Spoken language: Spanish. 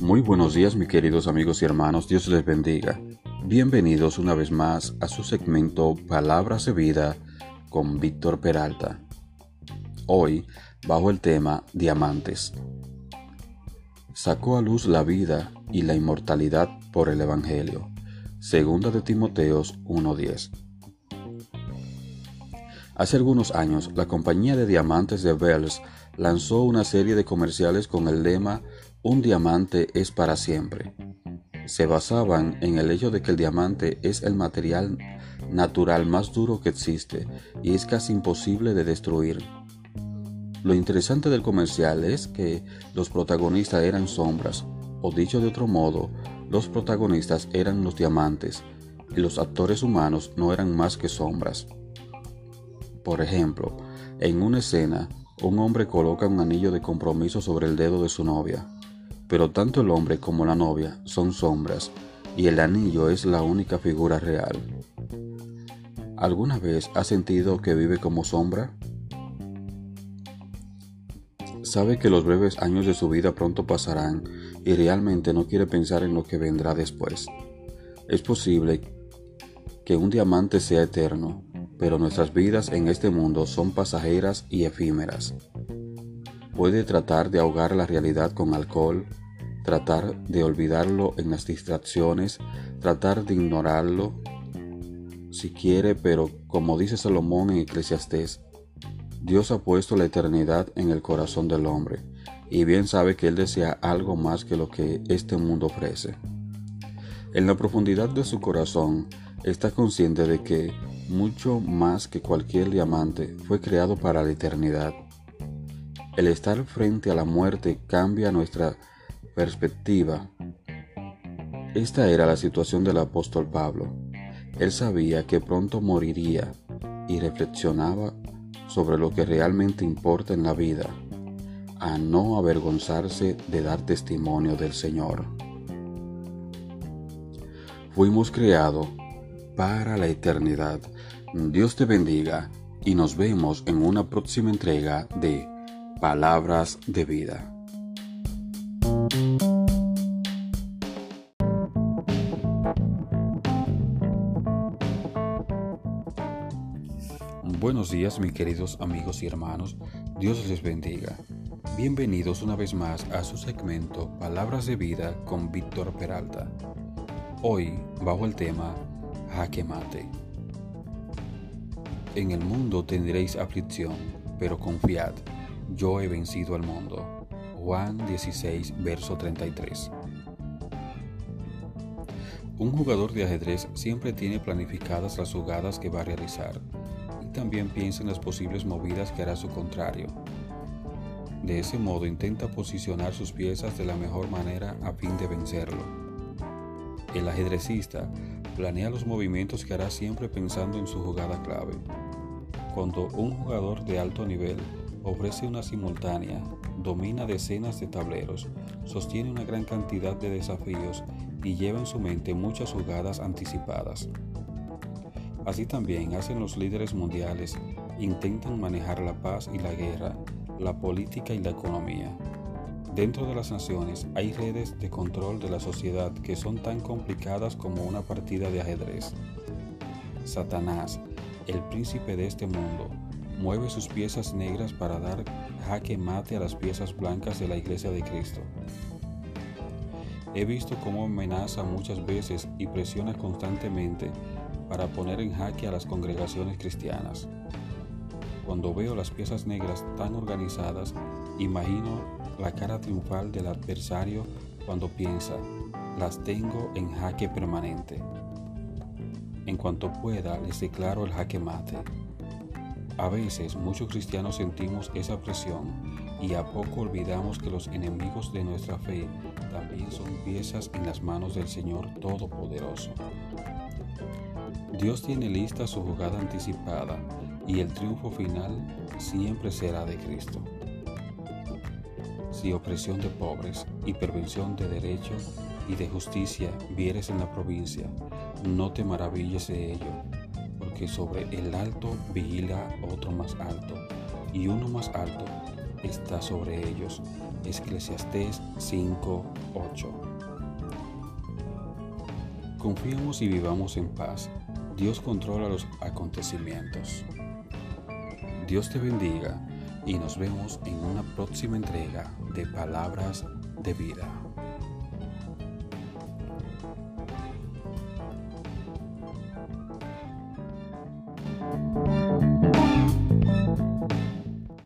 Muy buenos días mis queridos amigos y hermanos, Dios les bendiga. Bienvenidos una vez más a su segmento Palabras de Vida con Víctor Peralta. Hoy, bajo el tema Diamantes. Sacó a luz la vida y la inmortalidad por el Evangelio. Segunda de Timoteos 1.10. Hace algunos años, la compañía de diamantes de Bells lanzó una serie de comerciales con el lema Un diamante es para siempre. Se basaban en el hecho de que el diamante es el material natural más duro que existe y es casi imposible de destruir. Lo interesante del comercial es que los protagonistas eran sombras, o dicho de otro modo, los protagonistas eran los diamantes y los actores humanos no eran más que sombras. Por ejemplo, en una escena, un hombre coloca un anillo de compromiso sobre el dedo de su novia, pero tanto el hombre como la novia son sombras y el anillo es la única figura real. ¿Alguna vez ha sentido que vive como sombra? Sabe que los breves años de su vida pronto pasarán y realmente no quiere pensar en lo que vendrá después. Es posible que un diamante sea eterno, pero nuestras vidas en este mundo son pasajeras y efímeras. Puede tratar de ahogar la realidad con alcohol, tratar de olvidarlo en las distracciones, tratar de ignorarlo si quiere, pero como dice Salomón en Eclesiastés, Dios ha puesto la eternidad en el corazón del hombre, y bien sabe que Él desea algo más que lo que este mundo ofrece. En la profundidad de su corazón está consciente de que mucho más que cualquier diamante, fue creado para la eternidad. El estar frente a la muerte cambia nuestra perspectiva. Esta era la situación del apóstol Pablo. Él sabía que pronto moriría y reflexionaba sobre lo que realmente importa en la vida, a no avergonzarse de dar testimonio del Señor. Fuimos creados para la eternidad. Dios te bendiga y nos vemos en una próxima entrega de Palabras de Vida. Buenos días mis queridos amigos y hermanos, Dios les bendiga. Bienvenidos una vez más a su segmento Palabras de Vida con Víctor Peralta. Hoy, bajo el tema jaque mate. En el mundo tendréis aflicción, pero confiad, yo he vencido al mundo. Juan 16, verso 33. Un jugador de ajedrez siempre tiene planificadas las jugadas que va a realizar y también piensa en las posibles movidas que hará su contrario. De ese modo intenta posicionar sus piezas de la mejor manera a fin de vencerlo. El ajedrecista Planea los movimientos que hará siempre pensando en su jugada clave. Cuando un jugador de alto nivel ofrece una simultánea, domina decenas de tableros, sostiene una gran cantidad de desafíos y lleva en su mente muchas jugadas anticipadas. Así también hacen los líderes mundiales, intentan manejar la paz y la guerra, la política y la economía. Dentro de las naciones hay redes de control de la sociedad que son tan complicadas como una partida de ajedrez. Satanás, el príncipe de este mundo, mueve sus piezas negras para dar jaque mate a las piezas blancas de la iglesia de Cristo. He visto cómo amenaza muchas veces y presiona constantemente para poner en jaque a las congregaciones cristianas. Cuando veo las piezas negras tan organizadas, imagino la cara triunfal del adversario cuando piensa, las tengo en jaque permanente. En cuanto pueda, les declaro el jaque mate. A veces muchos cristianos sentimos esa presión y a poco olvidamos que los enemigos de nuestra fe también son piezas en las manos del Señor Todopoderoso. Dios tiene lista su jugada anticipada y el triunfo final siempre será de Cristo si opresión de pobres y prevención de derechos y de justicia vieres en la provincia, no te maravilles de ello, porque sobre el alto vigila otro más alto, y uno más alto está sobre ellos. Eclesiastés 5:8 Confiemos y vivamos en paz. Dios controla los acontecimientos. Dios te bendiga y nos vemos en una próxima entrega de Palabras de Vida.